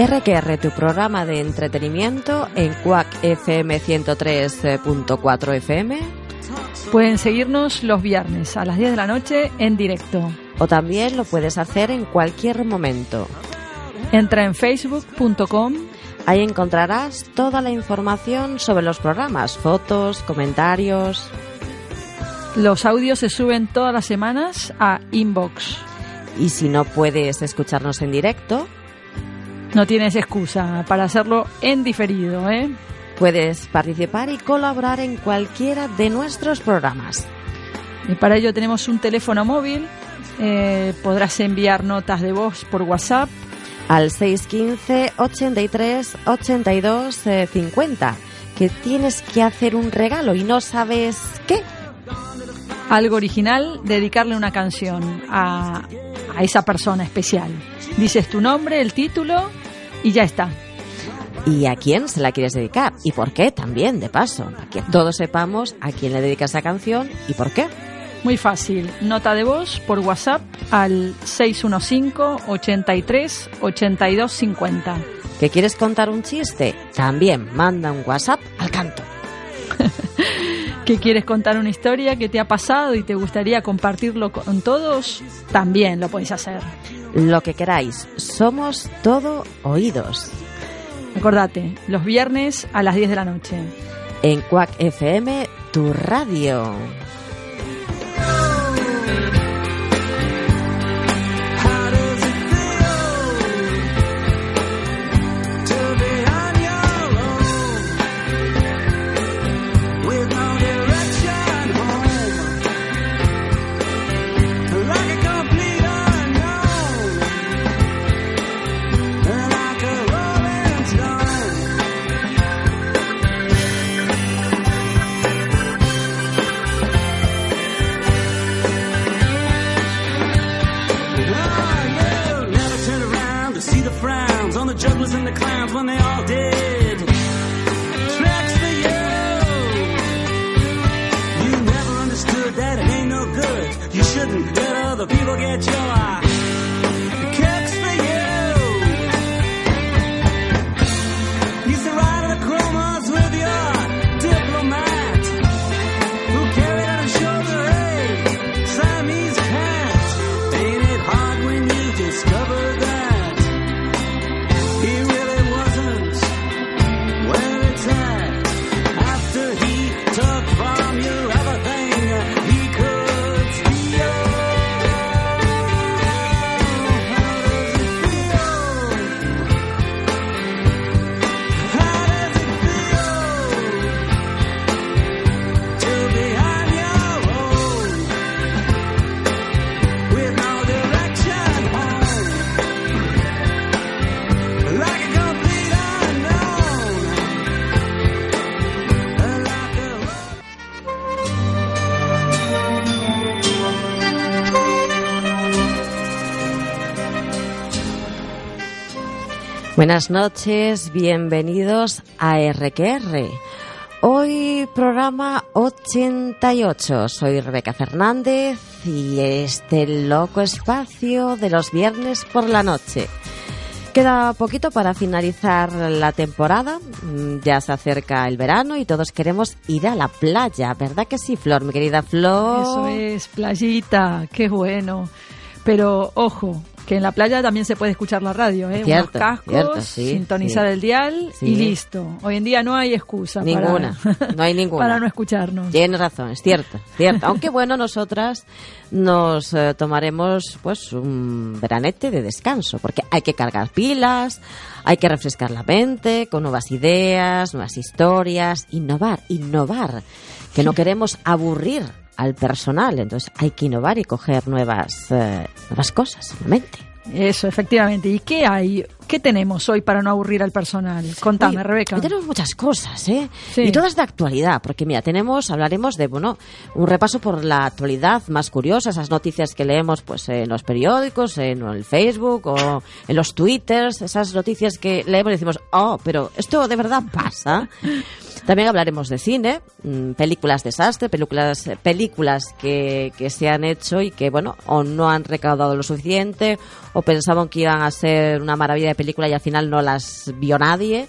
RQR, tu programa de entretenimiento en Quack FM 103.4 FM. Pueden seguirnos los viernes a las 10 de la noche en directo. O también lo puedes hacer en cualquier momento. Entra en facebook.com. Ahí encontrarás toda la información sobre los programas, fotos, comentarios. Los audios se suben todas las semanas a Inbox. Y si no puedes escucharnos en directo, no tienes excusa para hacerlo en diferido, ¿eh? Puedes participar y colaborar en cualquiera de nuestros programas. Y para ello tenemos un teléfono móvil. Eh, podrás enviar notas de voz por WhatsApp al 615 83 82 50 que tienes que hacer un regalo y no sabes qué. Algo original, dedicarle una canción a, a esa persona especial. Dices tu nombre, el título y ya está. ¿Y a quién se la quieres dedicar? ¿Y por qué también, de paso? Para que todos sepamos a quién le dedicas esa canción y por qué. Muy fácil. Nota de voz por WhatsApp al 615 83 82 50. ¿Que quieres contar un chiste? También manda un WhatsApp al canto. ¿Que quieres contar una historia que te ha pasado y te gustaría compartirlo con todos? También lo podéis hacer. Lo que queráis. Somos todo oídos. Acordate, los viernes a las 10 de la noche. En Quack FM, tu radio. Buenas noches, bienvenidos a RQR. Hoy programa 88. Soy Rebeca Fernández y este loco espacio de los viernes por la noche. Queda poquito para finalizar la temporada, mm, ya se acerca el verano y todos queremos ir a la playa, ¿verdad que sí, Flor, mi querida Flor? Eso es, playita, qué bueno. Pero ojo, que en la playa también se puede escuchar la radio, ¿eh? Cierto, Unos cascos, sintonizar el dial y listo. Hoy en día no hay excusa. Ninguna, no hay ninguna. para no escucharnos. Tienes razón, es cierto, cierto. Aunque bueno, nosotras nos eh, tomaremos pues un veranete de descanso, porque hay que cargar pilas, hay que refrescar la mente con nuevas ideas, nuevas historias, innovar, innovar, que no queremos aburrir al personal. Entonces hay que innovar y coger nuevas, eh, nuevas cosas en. Eso, efectivamente. ¿Y qué hay? ¿Qué tenemos hoy para no aburrir al personal? Contame, Rebeca. Hoy tenemos muchas cosas, ¿eh? Y todas de actualidad, porque mira, tenemos, hablaremos de, bueno, un repaso por la actualidad más curiosa, esas noticias que leemos pues en los periódicos, en el Facebook o en los Twitters, esas noticias que leemos y decimos, oh, pero esto de verdad pasa. También hablaremos de cine, mm, películas desastre, películas, películas que, que se han hecho y que, bueno, o no han recaudado lo suficiente, o pensaban que iban a ser una maravilla de película y al final no las vio nadie.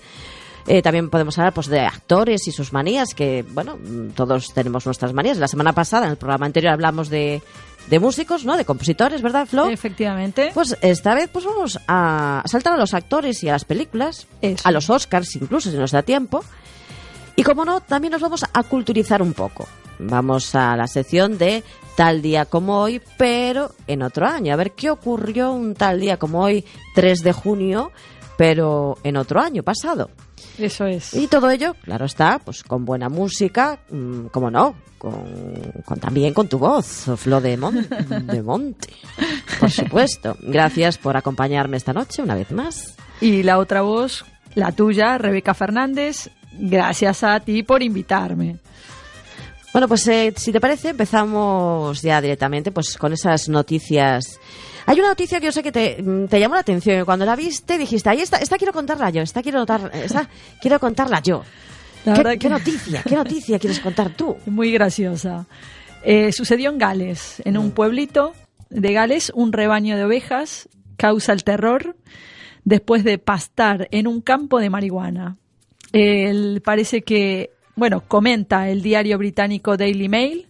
Eh, también podemos hablar pues, de actores y sus manías, que, bueno, todos tenemos nuestras manías. La semana pasada, en el programa anterior, hablamos de, de músicos, ¿no? De compositores, ¿verdad, Flo? Efectivamente. Pues esta vez pues vamos a saltar a los actores y a las películas, Eso. a los Oscars incluso, si nos da tiempo. Y como no, también nos vamos a culturizar un poco. Vamos a la sección de tal día como hoy, pero en otro año. A ver qué ocurrió un tal día como hoy, 3 de junio, pero en otro año pasado. Eso es. Y todo ello, claro está, pues con buena música, mm, como no, con, con también con tu voz, Flo de, Mon- de Monte, por supuesto. Gracias por acompañarme esta noche una vez más. Y la otra voz, la tuya, Rebeca Fernández, gracias a ti por invitarme. Bueno, pues eh, si te parece, empezamos ya directamente pues con esas noticias. Hay una noticia que yo sé que te, mm, te llamó la atención. que Cuando la viste dijiste, ahí está, esta quiero contarla yo, esta quiero, notar, esta quiero contarla yo. La ¿Qué, noticia? ¿Qué noticia quieres contar tú? Muy graciosa. Eh, sucedió en Gales, en un pueblito de Gales, un rebaño de ovejas causa el terror después de pastar en un campo de marihuana. Parece que, bueno, comenta el diario británico Daily Mail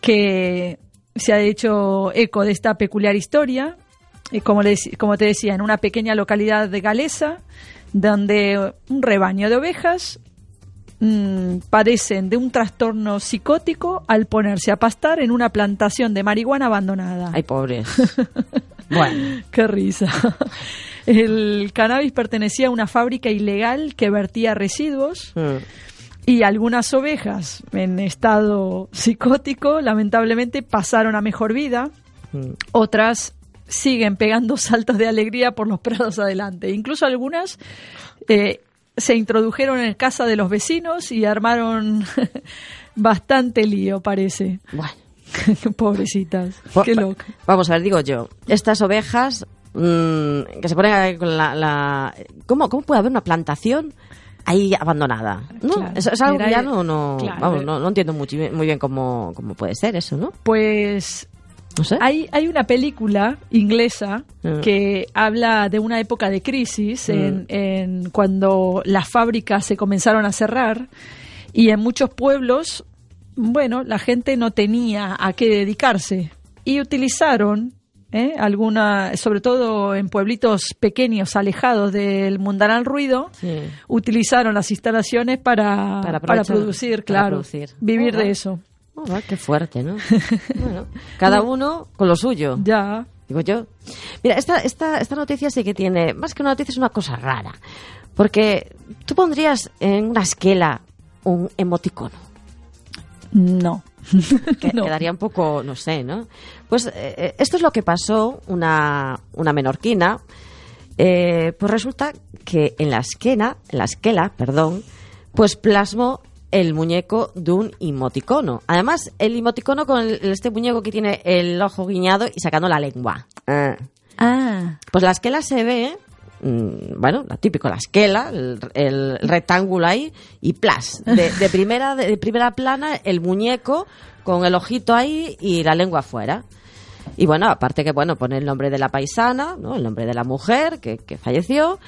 que se ha hecho eco de esta peculiar historia, eh, como, les- como te decía, en una pequeña localidad de galesa, donde un rebaño de ovejas mm, padecen de un trastorno psicótico al ponerse a pastar en una plantación de marihuana abandonada. Ay, pobres. Bueno, ¡Qué risa! El cannabis pertenecía a una fábrica ilegal que vertía residuos mm, y algunas ovejas en estado psicótico lamentablemente pasaron a mejor vida, mm. otras siguen pegando saltos de alegría por los prados adelante. Incluso algunas eh, se introdujeron en casa de los vecinos y armaron bastante lío, parece. bueno. Pobrecitas. Po- Qué loca. Vamos a ver, digo yo, estas ovejas mm, que se ponen con la... la- ¿cómo, ¿Cómo puede haber una plantación ahí abandonada? ¿No? Claro. Es, es algo que ya no, no, claro. vamos, no, no entiendo muy bien cómo, cómo puede ser eso, ¿no? Pues No sé. hay, hay una película inglesa Mm. que habla de una época de crisis en, Mm. en cuando las fábricas se comenzaron a cerrar y en muchos pueblos, bueno, la gente no tenía a qué dedicarse y utilizaron ¿eh? alguna, sobre todo en pueblitos pequeños alejados del mundanal ruido, Sí. utilizaron las instalaciones para, Para producir, para claro, producir. vivir Oh, de va. eso. Oh, va, qué fuerte, ¿no? bueno, cada uno con lo suyo. Ya, Digo yo. Mira, esta, esta, esta noticia sí que tiene, más que una noticia, es una cosa rara. Porque tú pondrías en una esquela un emoticono. no. que No. quedaría un poco, no sé, ¿no? Pues eh, eh, esto es lo que pasó una, una menorquina. Eh, pues resulta que en la esquena, en la esquela, perdón, pues plasmó el muñeco de un emoticono. Además, el emoticono con el- este muñeco que tiene el ojo guiñado y sacando la lengua. Ah. Ah, Pues la esquela se ve, mm, bueno, la típico, la esquela, el, el rectángulo ahí, y plas, de, primera, de, primera plana, el muñeco con el ojito ahí y la lengua afuera. Y bueno, aparte que, bueno, pone el nombre de la paisana, ¿no? El nombre de la mujer que, falleció.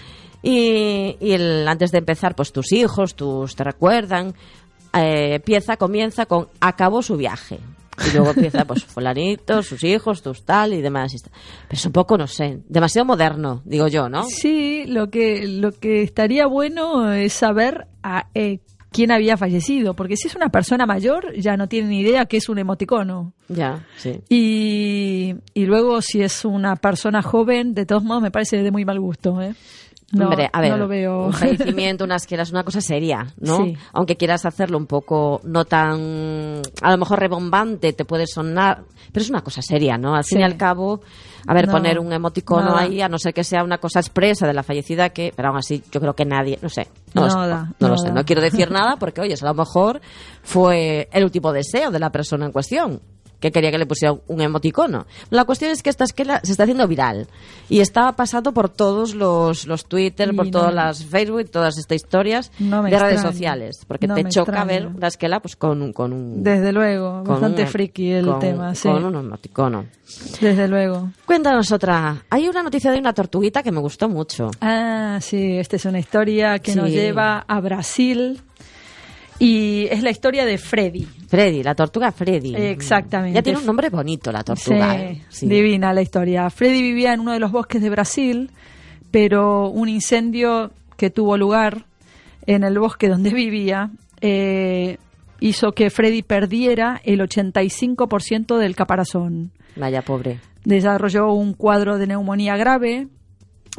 Y, el, antes de empezar, pues tus hijos, tus te recuerdan. Eh, empieza, comienza con acabó su viaje. Y luego empieza, pues, fulanito, sus hijos, tus tal y demás. Pero es un poco, no sé, demasiado moderno, digo yo, ¿no? sí, lo que, lo que estaría bueno es saber a, eh, quién había fallecido, porque si es una persona mayor ya no tiene ni idea qué es un emoticono. Ya, sí. Y, y luego si es una persona joven, de todos modos me parece de muy mal gusto. ¿eh? No, Hombre, a ver, no lo veo. un fallecimiento, unas que es una cosa seria, ¿no? Sí. Aunque quieras hacerlo un poco no tan, a lo mejor rebombante, te puede sonar, pero es una cosa seria, ¿no? Al fin y al cabo, a ver, No, poner un emoticono nada. ahí, a no ser que sea una cosa expresa de la fallecida, que, pero aún así, yo creo que nadie, no sé, no, lo sé, no lo sé, no quiero decir nada porque, oye, a lo mejor fue el último deseo de la persona en cuestión. Que quería que le pusiera un emoticono. La cuestión es que esta esquela se está haciendo viral y está pasando por todos los, los Twitter, Y por no- todas las Facebook, todas estas historias No de redes sociales, porque No te choca ver la esquela pues con un con un Desde luego, con bastante un- friki el con- tema, sí. Con un emoticono. Desde luego. Cuéntanos otra. Hay una noticia de una tortuguita que me gustó mucho. Ah, sí, esta es una historia que nos lleva a Brasil y es la historia de Freddy. Freddy, la tortuga Freddy. Exactamente. Ya tiene un nombre bonito la tortuga. Sí, ¿eh? Sí. divina la historia. Freddy vivía en uno de los bosques de Brasil, pero un incendio que tuvo lugar en el bosque donde vivía eh, hizo que Freddy perdiera el 85% del caparazón. Vaya pobre. Desarrolló un cuadro de neumonía grave,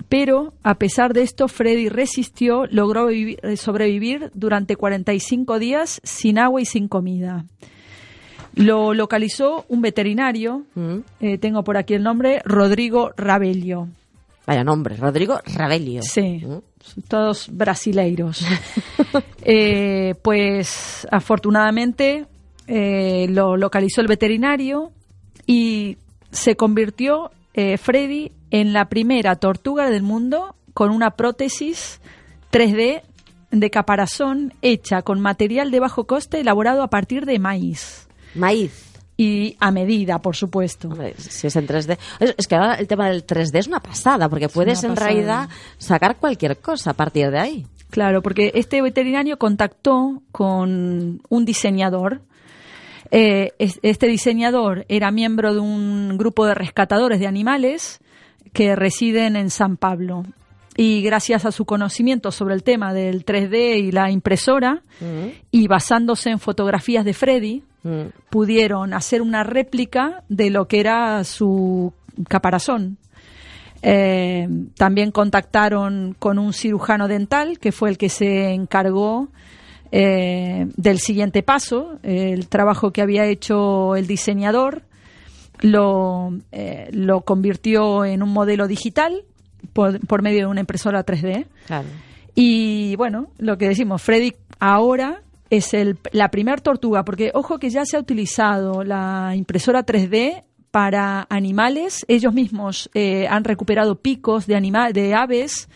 pero a pesar de esto, Freddy resistió, logró eh, sobrevivir durante 45 días sin agua y sin comida. Lo localizó un veterinario, Mm. eh, tengo por aquí el nombre, Rodrigo Rabello. Vaya nombre, Rodrigo Rabelio. Sí, Mm. todos brasileiros. Eh, pues afortunadamente eh, lo localizó el veterinario y se convirtió Freddy en la primera tortuga del mundo con una prótesis 3D de caparazón hecha con material de bajo coste elaborado a partir de maíz Maíz. y a medida, por supuesto. Hombre, si es en 3D. Es, es que ahora el tema del 3D es una pasada, porque puedes en realidad sacar cualquier cosa a partir de ahí. Claro, porque este veterinario contactó con un diseñador. Eh, es- este diseñador era miembro de un grupo de rescatadores de animales que residen en San Pablo. Y gracias a su conocimiento sobre el tema del 3D y la impresora, Mm. y basándose en fotografías de Freddy, Mm. pudieron hacer una réplica de lo que era su caparazón. Eh, también contactaron con un cirujano dental, que fue el que se encargó eh, del siguiente paso, el trabajo que había hecho el diseñador, lo, eh, lo convirtió en un modelo digital por, por medio de una impresora 3D. Claro. Y bueno, lo que decimos, Freddy ahora es el, la primer tortuga, porque ojo que ya se ha utilizado la impresora 3D para animales, ellos mismos eh, han recuperado picos de, anima- de aves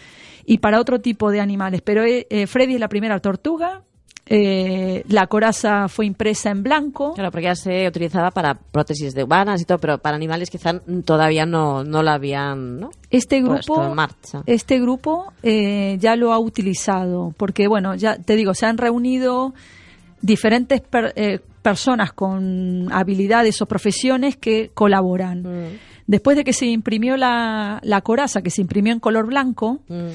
y para otro tipo de animales, pero eh, eh, Freddy es la primera tortuga, eh, la coraza fue impresa en blanco, Claro, porque ya se utilizaba para prótesis de humanas y todo, pero para animales quizá todavía no, no la habían ¿no? este puesto grupo en marcha. Este grupo eh, ya lo ha utilizado, porque bueno, ya te digo, se han reunido diferentes per- eh, personas con habilidades o profesiones que colaboran. Mm, Después de que se imprimió la, la coraza, que se imprimió en color blanco, mm.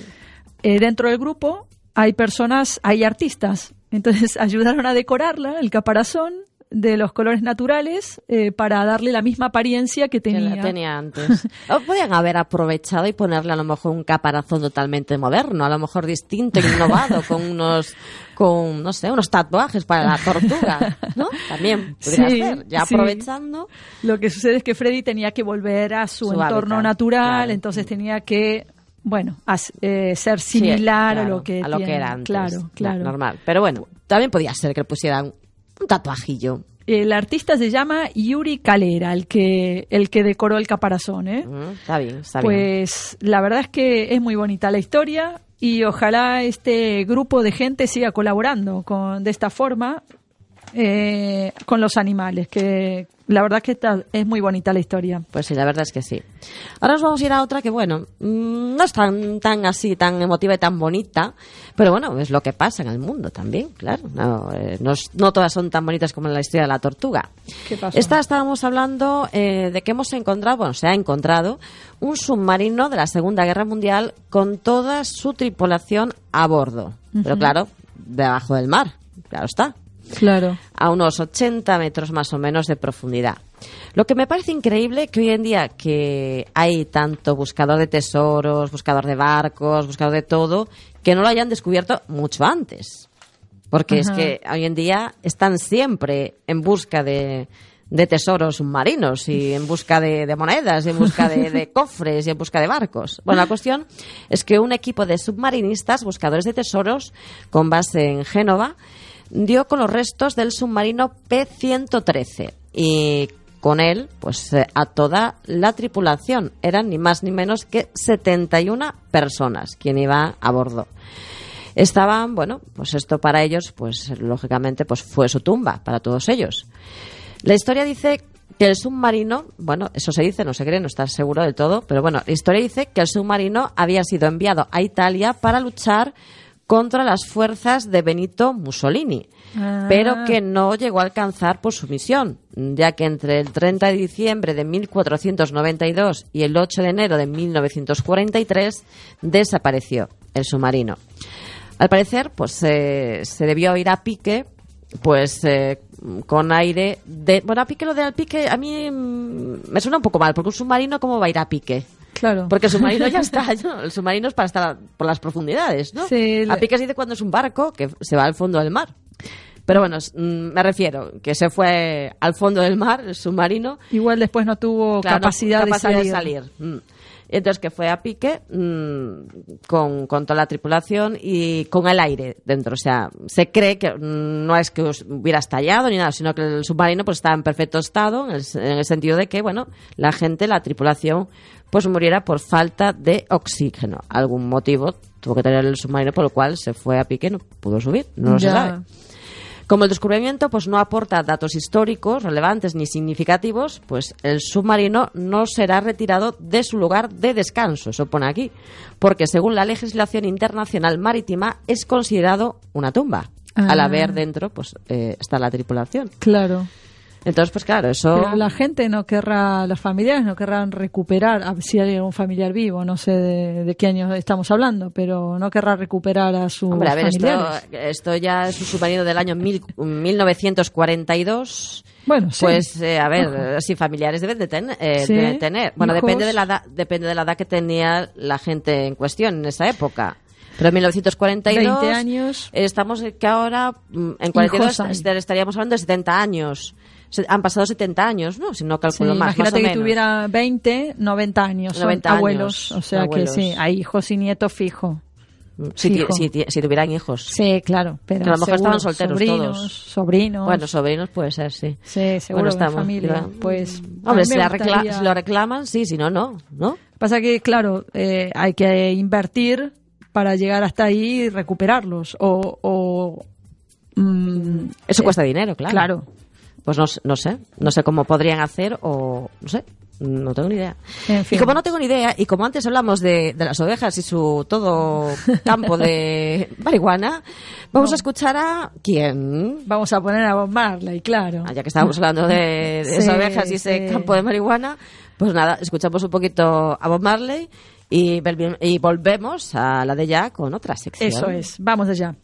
eh, dentro del grupo hay personas, hay artistas. Entonces ayudaron a decorarla, el caparazón, de los colores naturales eh, para darle la misma apariencia que Que tenía. la tenía antes. O podían haber aprovechado y ponerle a lo mejor un caparazón totalmente moderno, a lo mejor distinto, innovado, con unos, con, no sé, unos tatuajes para la tortuga, ¿no? También podría Sí, ser, ya sí. aprovechando. Lo que sucede es que Freddy tenía que volver a su, Su entorno hábitat, natural, claro. entonces tenía que, bueno, as- eh, ser similar Sí, a lo que a lo que era antes. Claro, claro. Normal. Pero bueno, también podía ser que le pusieran un tatuajillo. El artista se llama Yuri Calera, el que el que decoró el caparazón, ¿eh? Mm, está bien, está bien. Pues la verdad es que es muy bonita la historia y ojalá este grupo de gente siga colaborando con de esta forma eh, con los animales, que la verdad es que está- es muy bonita la historia. Pues sí, la verdad es que sí. Ahora nos vamos a ir a otra que, bueno, mm, no es tan, tan así, tan emotiva y tan bonita, pero bueno, es lo que pasa en el mundo también, claro. No, eh, no, no todas son tan bonitas como la historia de la tortuga. ¿Qué pasó? Esta estábamos hablando eh, de que hemos encontrado, bueno, se ha encontrado un submarino de la Segunda Guerra Mundial con toda su tripulación a bordo. Pero claro, debajo del mar, claro está Claro. a unos 80 metros más o menos de profundidad. Lo que me parece increíble que hoy en día que hay tanto buscador de tesoros, buscador de barcos, buscador de todo, que no lo hayan descubierto mucho antes. Porque es que hoy en día están siempre en busca de, de tesoros submarinos y en busca de, de monedas y en busca de, de cofres y en busca de barcos. Bueno, la cuestión es que un equipo de submarinistas, buscadores de tesoros, con base en Génova, dio con los restos del submarino P-113 y con él pues eh, a toda la tripulación. Eran ni más ni menos que 71 personas quien iba a bordo. Estaban, bueno, pues esto para ellos, pues lógicamente, pues fue su tumba para todos ellos. La historia dice que el submarino, bueno, eso se dice, no se cree, no está seguro del todo, pero bueno, la historia dice que el submarino había sido enviado a Italia para luchar contra las fuerzas de Benito Mussolini, Ah. pero que no llegó a alcanzar por su misión, ya que entre el 30 de diciembre de 1492 y el 8 de enero de 1943 desapareció el submarino. Al parecer, pues eh, se debió ir a pique, pues eh, con aire de... Bueno, a pique lo de al pique a mí mm, me suena un poco mal, porque un submarino, ¿cómo va a ir a pique? Claro. Porque el submarino ya está, ¿no? el submarino es para estar por las profundidades, ¿no? Sí, a pique se dice cuando es un barco que se va al fondo del mar. Pero bueno, mm, me refiero que se fue al fondo del mar, el submarino, Igual después no tuvo Claro, no, capacidad, capacidad de salir. Mm. Entonces que fue a pique mm, con, con toda la tripulación y con el aire dentro. O sea, se cree que no es que hubiera estallado ni nada, sino que el submarino pues estaba en perfecto estado, en el, en el sentido de que, bueno, la gente, la tripulación, pues muriera por falta de oxígeno. Algún motivo tuvo que tener el submarino por el cual se fue a pique y no pudo subir. No se Ya. sabe. Como el descubrimiento pues no aporta datos históricos relevantes ni significativos, pues el submarino no será retirado de su lugar de descanso, eso pone aquí, porque según la legislación internacional marítima es considerado una tumba. Al Ah. haber dentro, pues eh, está la tripulación. Claro. Entonces, pues claro, eso. Pero la gente no querrá, los familiares no querrán recuperar, a- si hay un familiar vivo, no sé de, de qué año estamos hablando, pero no querrá recuperar a sus Hombre, a ver, esto, familiares. esto ya es un submarino del año mil- 1942. Bueno, sí. Pues, eh, a ver, sí, familiares deben de, ten- eh, Sí, deben tener. Bueno, hijos. depende de, la edad, depende de la edad que tenía la gente en cuestión en esa época. Pero en 1942... 20 años. Estamos eh, que ahora, mm, en 42, Hijos hay. est- estaríamos hablando de 70 años. Se- han pasado 70 años, ¿no? Si no Sí, calculo más, más imagínate o que menos. tuviera 20, 90 años, son 90 años, abuelos. O sea abuelos. que sí, hay hijos y nietos fijo. Si, si si tuvieran hijos. Sí, claro. Pero a lo mejor seguro, estaban solteros sobrinos, todos. Sobrinos. Bueno, sobrinos puede ser, sí. sí, seguro Bueno, estamos, familia. Pues, Hombre, si, gustaría- si lo reclaman, sí, si no, no, ¿no? Pasa que, claro, eh, hay que invertir para llegar hasta ahí y recuperarlos. O. o mm, Eso eh, cuesta dinero, claro. Claro. Pues no, no sé, no sé cómo podrían hacer o no sé, no tengo ni idea. En fin. Y como no tengo ni idea, y como antes hablamos de, de las ovejas y su todo campo de marihuana, vamos a escuchar a quién. Vamos a poner a Bob Marley, claro. Ah, Ya que estábamos hablando de, de Sí, esas ovejas y ese campo de marihuana, pues nada, escuchamos un poquito a Bob Marley y volvemos a la de ya con otra sección. Eso es. Vamos allá.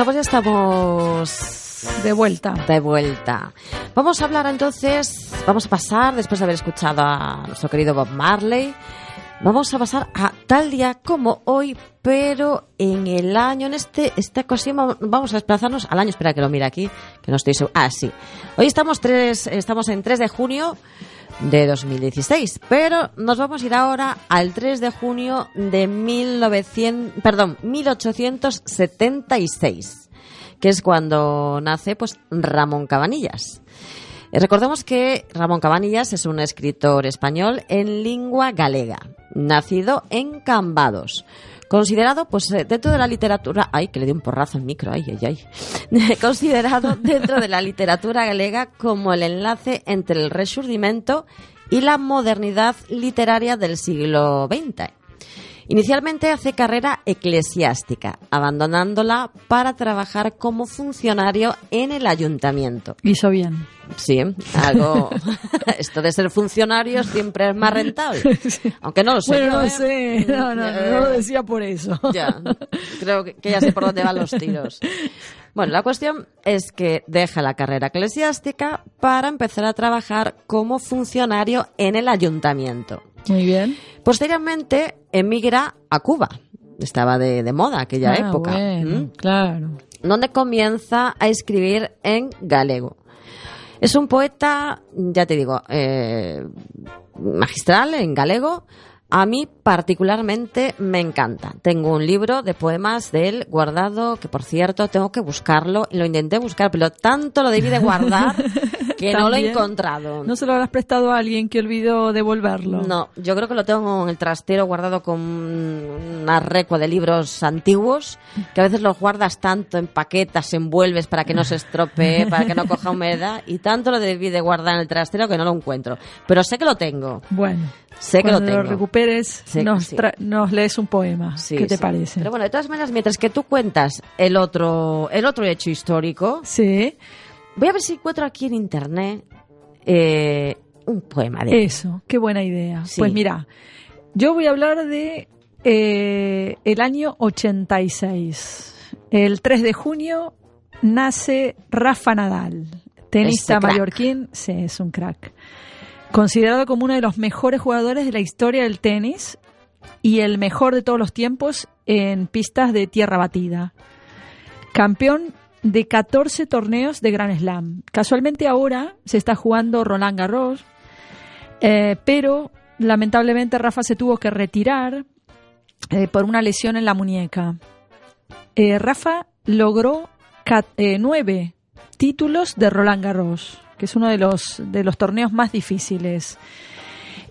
Bueno, pues ya estamos De vuelta. de vuelta. Vamos a hablar entonces, vamos a pasar, después de haber escuchado a nuestro querido Bob Marley, vamos a pasar a tal día como hoy, pero en el año, en este, esta ocasión vamos- a desplazarnos al año, espera que lo mire aquí, que no estoy seguro. Ah, sí. Hoy estamos, tres, estamos en 3 de junio de 2016, pero nos vamos a ir ahora al 3 de junio de 1900, perdón, 1876 que es cuando nace pues Ramón Cabanillas. Eh, Recordemos que Ramón Cabanillas es un escritor español en lengua galega, nacido en Cambados. Considerado, pues, eh, dentro de la literatura. Ay, que le di un porrazo al micro, ay, ay, ay. Considerado dentro de la literatura galega como el enlace entre el resurgimiento y la modernidad literaria del siglo XX. Inicialmente hace carrera eclesiástica, abandonándola para trabajar como funcionario en el ayuntamiento. Hizo bien. Sí, algo. Esto de ser funcionario siempre es más rentable. Aunque no lo sé. bueno, no ¿eh? sé. No, no, no, no lo decía por eso. Ya, creo que ya sé por dónde van los tiros. Bueno, la cuestión es que deja la carrera eclesiástica para empezar a trabajar como funcionario en el ayuntamiento. Muy bien. Posteriormente emigra a Cuba. Estaba de, de moda aquella Ah, época. Bueno, ¿m? claro. Donde comienza a escribir en galego. Es un poeta, ya te digo, eh, magistral en galego. A mí particularmente me encanta. Tengo un libro de poemas de él guardado, que por cierto tengo que buscarlo. Lo intenté buscar, pero tanto lo debí de guardar que no lo he encontrado. ¿No se lo habrás prestado a alguien que olvidó devolverlo? No, yo creo que lo tengo en el trastero guardado con una recua de libros antiguos, que a veces los guardas tanto en paquetas, envuelves para que no se estropee, para que no coja humedad, y tanto lo debí de guardar en el trastero que no lo encuentro. Pero sé que lo tengo, Bueno. Sé que lo Cuando tengo. lo recuperes, nos, sí. nos lees un poema. Sí, ¿Qué te sí. parece? Pero bueno, de todas maneras, mientras que tú cuentas el otro, el otro hecho histórico, Sí, voy a ver si encuentro aquí en internet eh, un poema de eso, qué buena idea. Pues mira, yo voy a hablar de eh, el año 86. El 3 de junio nace Rafa Nadal, tenista crack. mallorquín, sí, es un crack. Considerado como uno de los mejores jugadores de la historia del tenis y el mejor de todos los tiempos en pistas de tierra batida. Campeón de 14 torneos de Grand Slam. Casualmente ahora se está jugando Roland Garros, eh, pero lamentablemente Rafa se tuvo que retirar eh, por una lesión en la muñeca. Eh, Rafa logró nueve títulos de Roland Garros, que es uno de los, de los torneos más difíciles.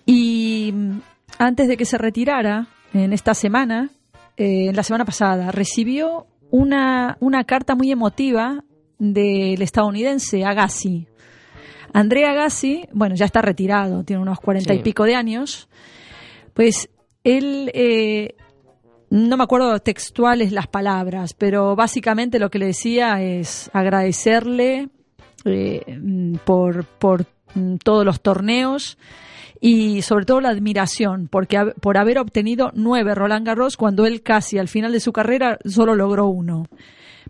Y mm, antes de que se retirara, en esta semana, eh, en la semana pasada, recibió una, una carta muy emotiva del estadounidense Agassi. André Agassi, bueno, ya está retirado, tiene unos cuarenta Sí. y pico de años, pues él, eh, no me acuerdo textuales las palabras, pero básicamente lo que le decía es agradecerle eh, mm, por, mm, todos los torneos y sobre todo la admiración porque por haber obtenido nueve Roland Garros cuando él casi al final de su carrera solo logró uno.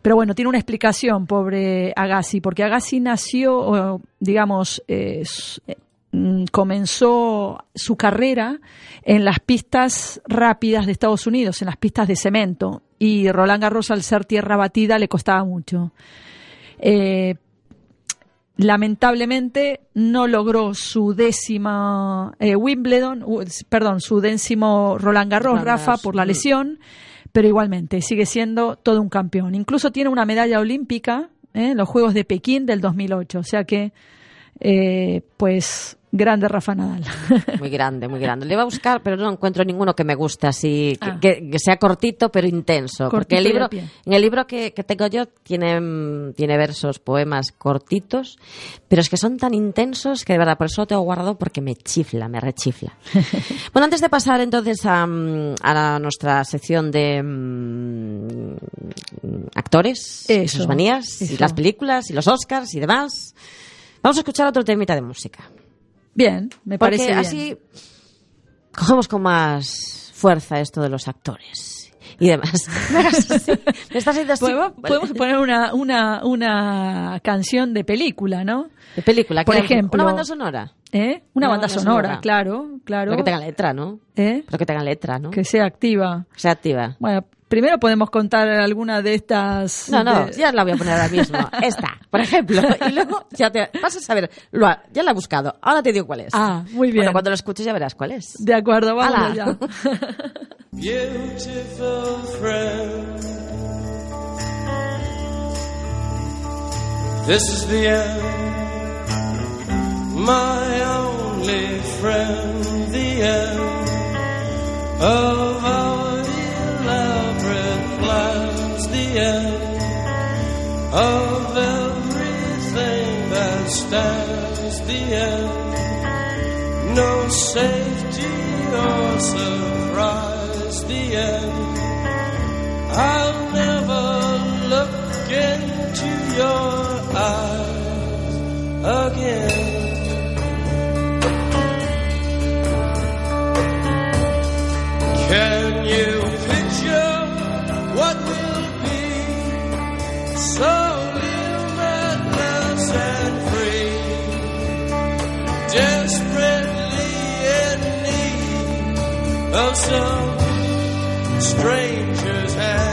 Pero bueno, tiene una explicación, pobre Agassi, porque Agassi nació, digamos, eh, eh, mm, comenzó su carrera en las pistas rápidas de Estados Unidos, en las pistas de cemento, y Roland Garros al ser tierra batida le costaba mucho. Eh, lamentablemente no logró su décima eh, Wimbledon, perdón, su décimo Roland Garros, Roland Rafa, por la mm. lesión, pero igualmente sigue siendo todo un campeón. Incluso tiene una medalla olímpica ¿eh? en los Juegos de Pekín del 2008, o sea que, eh, pues, grande Rafa Nadal. Muy grande, muy grande. Le iba a buscar, pero no encuentro ninguno que me guste así, que, Ah. que- que sea cortito pero intenso. porque el libro, en el libro que, que tengo yo tiene, tiene versos, poemas cortitos, pero es que son tan intensos que de verdad por eso lo tengo guardado porque me chifla, me rechifla. bueno, antes de pasar entonces a, nuestra sección de mm, actores, y Eso, sus manías, y las películas, y los Oscars y demás, vamos a escuchar otro temita de música. Bien, me Porque parece bien. así cogemos con más fuerza esto de los actores y demás. Me estás haciendo así. Podemos, podemos poner una, una, una canción de película, ¿no? De película, por ejemplo- Una banda sonora. ¿Eh? Una, Una banda, banda sonora, sonora. claro, claro. Pero que tenga letra, ¿no? ¿Eh? Pero que tenga letra, ¿no? Que sea activa. Que sea activa. Bueno, primero podemos contar alguna de estas. No, no, de- ya la voy a poner ahora mismo. Esta, por ejemplo. Y luego ya te vas a saber. Lo ha- ya la he buscado. Ahora te digo cuál es. Ah, muy bien. Bueno, cuando lo escuches ya verás cuál es. De acuerdo, vamos Ala. allá. Beautiful friend. This is the end. My only friend, the end of our end of everything that stands, the end. No safety or surprise, the end. I'll never look into your eyes again. Of some stranger's hand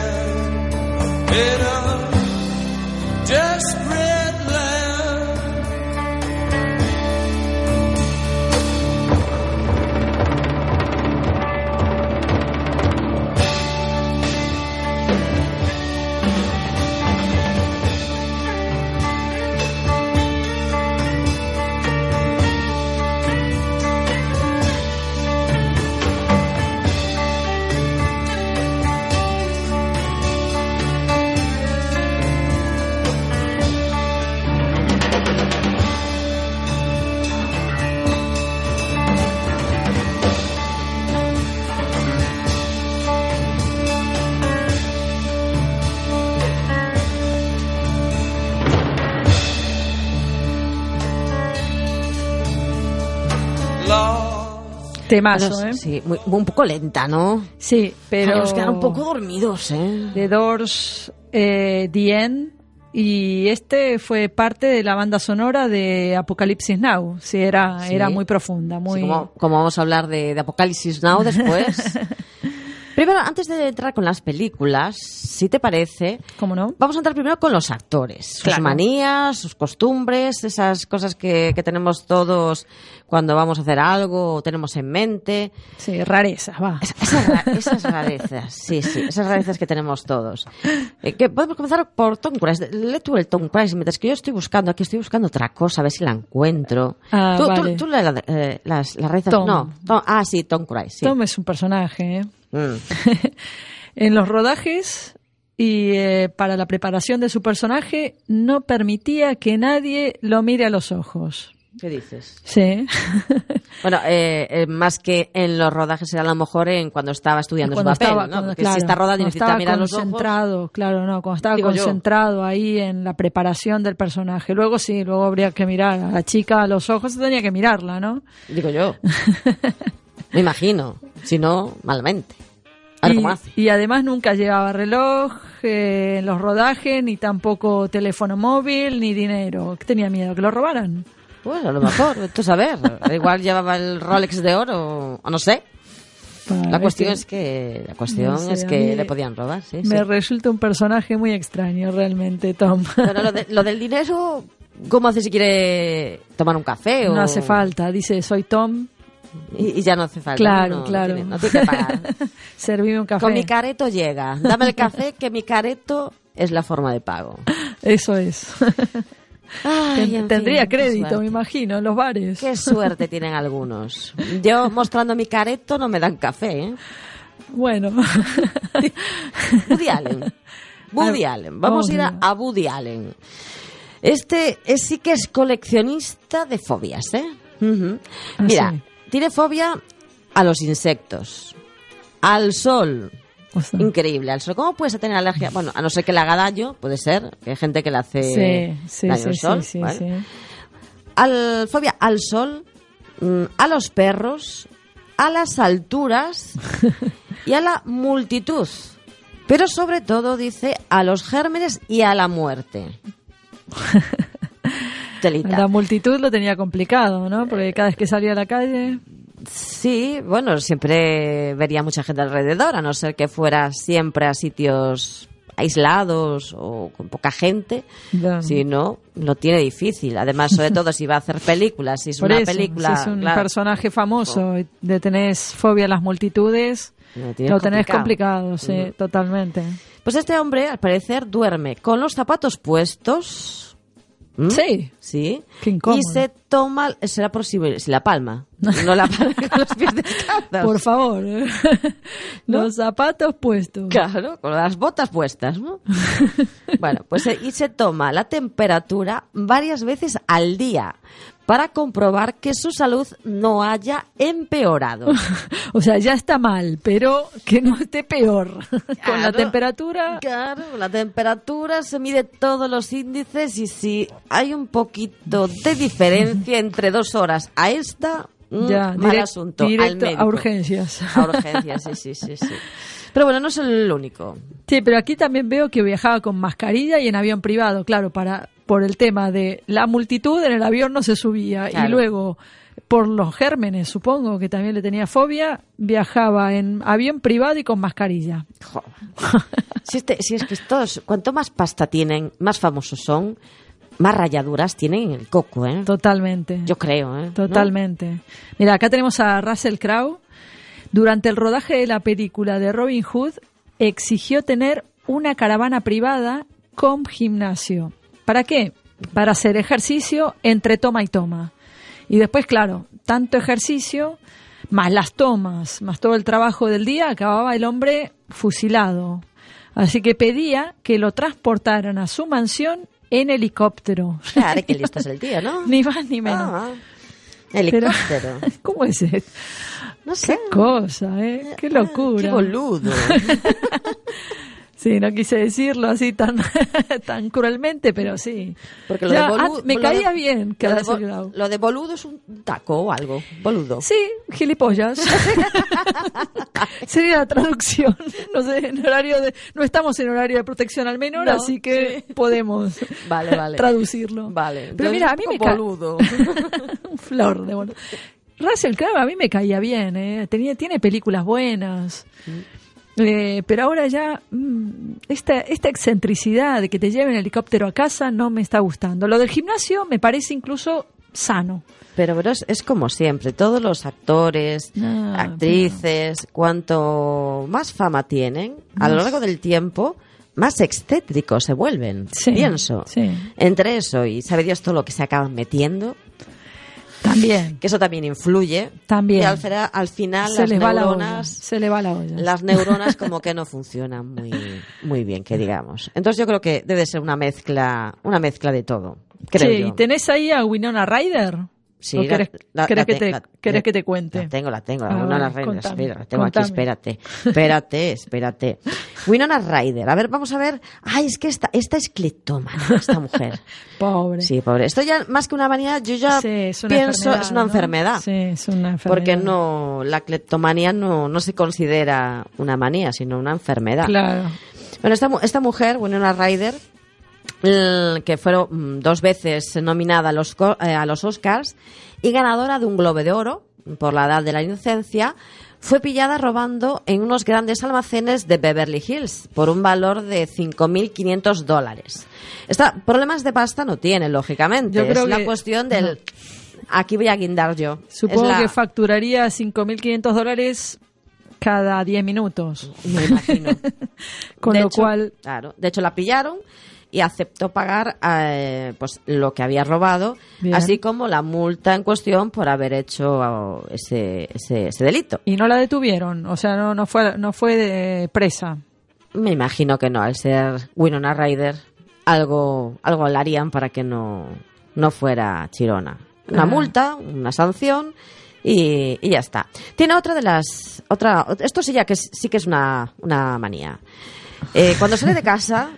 Temazo, ¿eh? Sí, muy- un poco lenta, ¿no? Sí, pero. Nos quedan un poco dormidos, ¿eh? The Doors, eh, The End. Y este fue parte de la banda sonora de Apocalipsis Now. Sí, era, Sí. era muy profunda, muy. Sí, como, como vamos a hablar de, de Apocalipsis Now después. primero, antes de entrar con las películas, si te parece, ¿Cómo no? vamos a entrar primero con los actores. Sus Claro. manías, sus costumbres, esas cosas que, que tenemos todos cuando vamos a hacer algo o tenemos en mente. Sí, rarezas, va. Esa- Esas, ra- esas rarezas, sí, sí, esas rarezas que tenemos todos. Eh, que podemos comenzar por Tom Cruise. Lee tú el Tom Cruise, mientras que yo estoy buscando, aquí estoy buscando otra cosa, a ver si la encuentro. Ah, tú, tú- vale. tú lee la- eh, las, las rarezas. Tom. No, Tom- ah, sí, Tom Cruise, sí. Tom es un personaje, ¿eh? Mm. en los rodajes y eh, para la preparación de su personaje no permitía que nadie lo mire a los ojos. ¿Qué dices? Sí. Bueno, eh, eh, más que en los rodajes era a lo mejor en cuando estaba estudiando cuando su papel, estaba, ¿no? cuando- Porque claro, si está rodando necesita mirar los ojos. concentrado, claro, no, cuando estaba Digo yo. concentrado ahí en la preparación del personaje. Luego sí, luego habría que mirar a la chica a los ojos, tenía que mirarla, ¿no? Digo yo. Me imagino. Si no, malamente. A ver y, cómo hace. y además nunca llevaba reloj eh, en los rodajes, ni tampoco teléfono móvil, ni dinero. Tenía miedo que lo robaran. Pues a lo mejor, tú saber. Igual llevaba el Rolex de oro, o no sé. La Para cuestión este- es que la cuestión No sé, es que le podían robar, sí, Me sí. resulta un personaje muy extraño, realmente, Tom. Pero lo, de- lo del dinero ¿Cómo hace si quiere tomar un café? o- No hace falta. Dice, soy Tom, Y, y ya no hace falta. Claro, ¿no? No claro. tiene- No que pagar. servime un café. Con mi careto llega. Dame el café, que mi careto es la forma de pago. Eso es. Ay, Ten- en Tendría fin, crédito, me imagino, en los bares. Qué suerte tienen algunos. Yo mostrando mi careto no me dan café, ¿eh? Bueno, Woody Allen. Woody Ah, Allen. Vamos a ir a, a Woody Allen. Este es- sí que es coleccionista de fobias, ¿eh? Ah, Mira, sí. Tiene fobia a los insectos, al sol. o sea, Increíble, al sol. ¿Cómo puedes tener alergia? Bueno, a no ser que le haga daño, puede ser, que hay gente que le hace sí, sí, daño sí, al sol. sí, ¿vale? sí. Al, fobia al sol, mm, a los perros, a las alturas y a la multitud. Pero sobre todo dice a los gérmenes y a la muerte. Telita. La multitud lo tenía complicado, ¿no? Porque cada vez que salía a la calle, Sí, bueno, siempre vería mucha gente alrededor, a no ser que fuera siempre a sitios aislados o con poca gente. Si no, lo tiene difícil. Además, sobre todo si va a hacer películas, si es por una eso, película. si es un claro, personaje famoso y de tenés fobia a las multitudes, lo tienes lo tenés complicado. complicado, sí, Ujú. totalmente. Pues este hombre, al parecer, duerme con los zapatos puestos. ¿Mm? Sí, Sí. Qué incómodo. Y se toma, será por si, si la palma, no la palma con los pies descalzos. por favor. Los zapatos puestos. Claro, con las botas puestas, ¿no? bueno, pues eh, y se toma la temperatura varias veces al día para comprobar que su salud no haya empeorado. O sea, ya está mal, pero que no esté peor. Con la temperatura, Claro, la temperatura se mide todos los índices y si hay un poquito de diferencia entre dos horas a esta, ya, mal direct- asunto. al directo médico. a urgencias. A urgencias, sí, sí, sí, sí. Pero bueno, no es el único. Sí, pero aquí también veo que viajaba con mascarilla y en avión privado, claro, para por el tema de la multitud en el avión no se subía Claro. y luego por los gérmenes, supongo que también le tenía fobia, viajaba en avión privado y con mascarilla. Si, este- si es que todos, cuanto más pasta tienen, más famosos son, más rayaduras tienen en el coco, ¿eh? Totalmente. Yo creo, ¿eh? ¿No? Totalmente. Mira, acá tenemos a Russell Crowe. Durante el rodaje de la película de Robin Hood, exigió tener una caravana privada con gimnasio. ¿Para qué? Para hacer ejercicio entre toma y toma. Y después, claro, tanto ejercicio, más las tomas, más todo el trabajo del día, acababa el hombre fusilado. Así que pedía que lo transportaran a su mansión en helicóptero. Claro, que listo es el tío, ¿no? ni más ni menos. Ah, helicóptero. ¿Cómo es esto? No sé. Qué cosa, ¿eh? Qué locura. Qué boludo. Sí, no quise decirlo así tan, tan cruelmente, pero sí. Porque lo Ya, de boludo. ah, me lo caía bien que lo de, lo boludo es un taco o algo. Boludo. Sí, gilipollas. Sería la traducción. No sé, en horario de, no estamos en horario de protección al menor, No, así que podemos Vale, vale. traducirlo. Vale. Pero mira, a mí me boludo. un flor de bueno. Russell Crowe a mí me caía bien, ¿eh? Tenía, tiene películas buenas. Eh, pero ahora ya mm, esta, esta excentricidad de que te lleven helicóptero a casa no me está gustando. Lo del gimnasio me parece incluso sano. Pero, pero es, es como siempre, todos los actores, Ah, actrices, cuanto más fama tienen, a lo largo del tiempo, más excéntricos se vuelven, Sí, pienso. sí. Entre eso y sabe Dios todo lo que se acaban metiendo, También. que eso también influye. También. Y al, fina- al final Se las les va la olla. neuronas, Se le va la olla. las neuronas como que no funcionan muy, muy bien, que digamos. Entonces yo creo que debe ser una mezcla, una mezcla de todo. Creo Sí, yo. ¿y tenés ahí a Winona Ryder? Sí, ¿O la- querés, la- querés la que, te- que cuente? La tengo, la tengo, Ah, la Winona vale, Ryder. contame, Espera, la tengo aquí, contame. espérate. Espérate, espérate. Winona Ryder. A ver, vamos a ver. Ay, es que esta, esta es cleptómana, esta mujer. Pobre. Sí, pobre. Esto ya, más que una manía, yo ya Sí, es pienso, es una ¿no? enfermedad. Sí, es una enfermedad. Porque no, la cleptomanía no, no se considera una manía, sino una enfermedad. Claro. Bueno, esta, esta mujer, Winona Ryder, que fueron mm, dos veces nominada a los, eh, a los Oscars y ganadora de un Globo de Oro por la edad de la inocencia, fue pillada robando en unos grandes almacenes de Beverly Hills por un valor de 5.500 dólares. Esta, problemas de pasta no tiene, lógicamente. Yo creo es la que- cuestión del... Aquí voy a guindar yo. Supongo la- que facturaría 5.500 dólares cada 10 minutos. Me imagino. Con De lo hecho, cual, Claro. De hecho, la pillaron y aceptó pagar eh, pues lo que había robado, Bien. así como la multa en cuestión por haber hecho ese, ese, ese delito. y no la detuvieron, o sea, no, no fue, no fue de presa. Me imagino que no, al ser Winona Ryder, algo, algo le harían para que no, no fuera chirona. Una Ah. multa, una sanción y, y ya está. Tiene otra de las... otra Esto sí ya que sí que es una, una manía. Eh, cuando sale de casa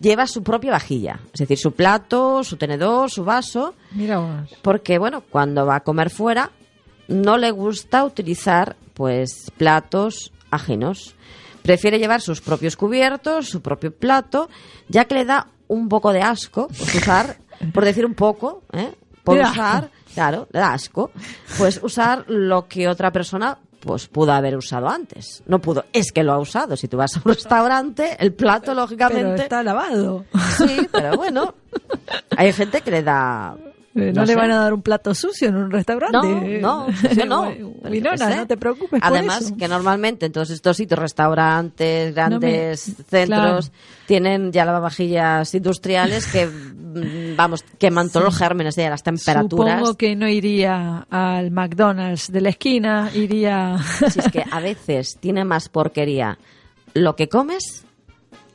lleva su propia vajilla, es decir, su plato, su tenedor, su vaso, Mira vos. porque bueno, cuando va a comer fuera no le gusta utilizar pues platos ajenos. Prefiere llevar sus propios cubiertos, su propio plato, ya que le da un poco de asco pues, usar, por decir un poco, ¿eh? por usar, claro, le da asco, pues usar lo que otra persona pues pudo haber usado antes. No pudo, es que lo ha usado. Si tú vas a un restaurante, el plato, Pero lógicamente, está lavado. sí, pero bueno, hay gente que le da Eh, no, No le sé. van a dar un plato sucio en un restaurante. No, no, yo no. Winona, no te preocupes por Además, eso. que normalmente en todos estos sitios, restaurantes, grandes centros, claro. tienen ya lavavajillas industriales que, mm, vamos, queman todos los gérmenes de las temperaturas. Supongo que no iría al McDonald's de la esquina, iría... Si es que a veces tiene más porquería lo que comes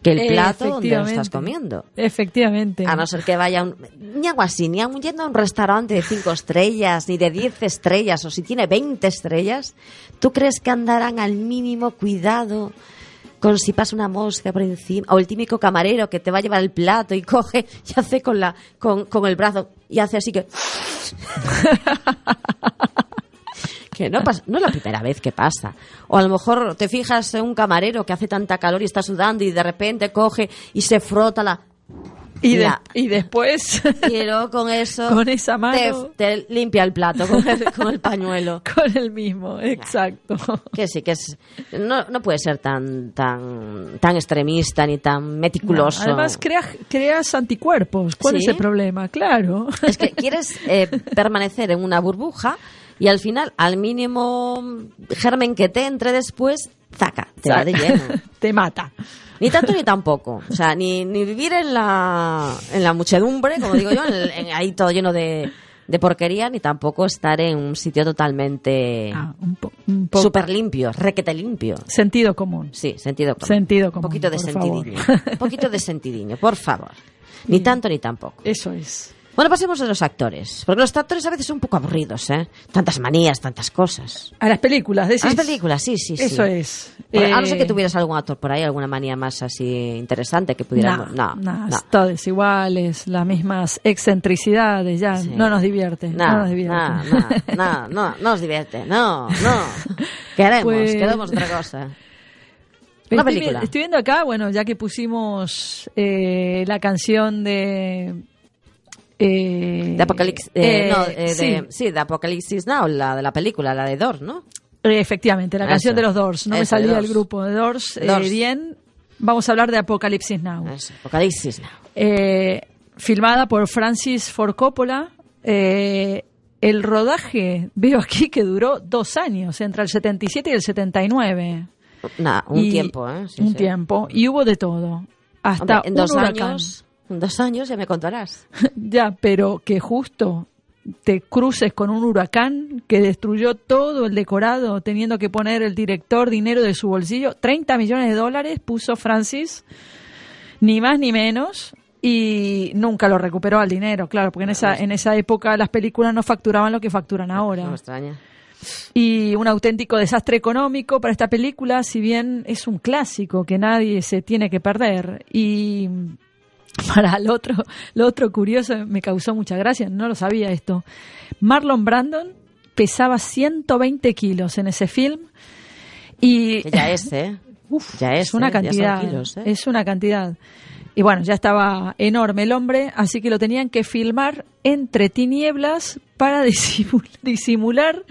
que el plato donde lo estás comiendo. Efectivamente. A no ser que vaya un, ni algo así, ni aun yendo a un restaurante de cinco estrellas, ni de 10 estrellas, o si tiene 20 estrellas, ¿tú crees que andarán al mínimo cuidado con si pasa una mosca por encima? O el típico camarero que te va a llevar el plato y coge y hace con, la, con, con el brazo y hace así que... que no, pasa, no es la primera vez que pasa. O a lo mejor te fijas en un camarero que hace tanta calor y está sudando y de repente coge y se frota la... y, de- y después, y luego con eso Con esa mano. te, te limpia el plato con el, con el pañuelo. con el mismo, exacto. Que sí, que es no, no puede ser tan tan tan extremista ni tan meticuloso. No, además, creas, creas anticuerpos. ¿Cuál ¿Sí? es el problema? Claro. es que quieres eh, permanecer en una burbuja y al final, al mínimo germen que te entre después, zaca, te va de lleno. Te mata. Ni tanto ni tampoco. O sea, ni, ni vivir en la, en la muchedumbre, como digo yo, en, en ahí todo lleno de, de porquería, ni tampoco estar en un sitio totalmente Ah, un, un súper limpio, requete limpio. Sentido común. Sí, sentido común. Sentido común, Un poquito de sentidiño. Un poquito de sentidiño, por favor. Ni tanto ni tampoco. Eso es. Bueno, pasemos a los actores. Porque los actores a veces son un poco aburridos, ¿eh? Tantas manías, tantas cosas. A las películas, decís. A las películas, sí, sí, sí. Eso es. A no ser Eh, que tuvieras algún actor por ahí, alguna manía más así interesante que pudiéramos... No, no. no, todos iguales, las mismas excentricidades, ya Sí. no nos divierte. No, No, nos divierte. no, no, no, no, no nos divierte. No, no. Queremos, Pues- queremos otra cosa. Estoy Una película. Estoy viendo acá, bueno, ya que pusimos eh, la canción de. Eh, De Apocalipsis... eh, no, eh, de, sí, de Apocalipsis Now, la de la película, la de Dor, ¿no? eh, efectivamente, la Eso. canción de los Doors. No me Eso, salía el Doors. grupo de Doors. eh, Doors. bien, vamos a hablar de Apocalipsis Now. Eso, Apocalipsis Now. Eh, filmada por Francis Ford Coppola. Eh, el rodaje, veo aquí que duró dos años, entre el 77 y el 79. Nada, un Y- tiempo, ¿eh? Sí, un sí. tiempo. Y hubo de todo. Hasta Hombre, en un dos huracán. años... Dos años ya me contarás. Ya, pero que justo te cruces con un huracán que destruyó todo el decorado, teniendo que poner el director dinero de su bolsillo. 30 millones de dólares puso Francis, ni más ni menos, y nunca lo recuperó al dinero, claro, porque en esa, en esa época las películas no facturaban lo que facturan No ahora. me extraña. Y un auténtico desastre económico para esta película, si bien es un clásico que nadie se tiene que perder. Y para lo otro, lo otro curioso, me causó mucha gracia, no lo sabía esto. Marlon Brandon pesaba 120 kilos en ese film y ya es, ¿eh? Uf, Ya es, una ¿eh? Cantidad. kilos, ¿eh? Es una cantidad. Y bueno, ya estaba enorme el hombre, así que lo tenían que filmar entre tinieblas para disimul- disimular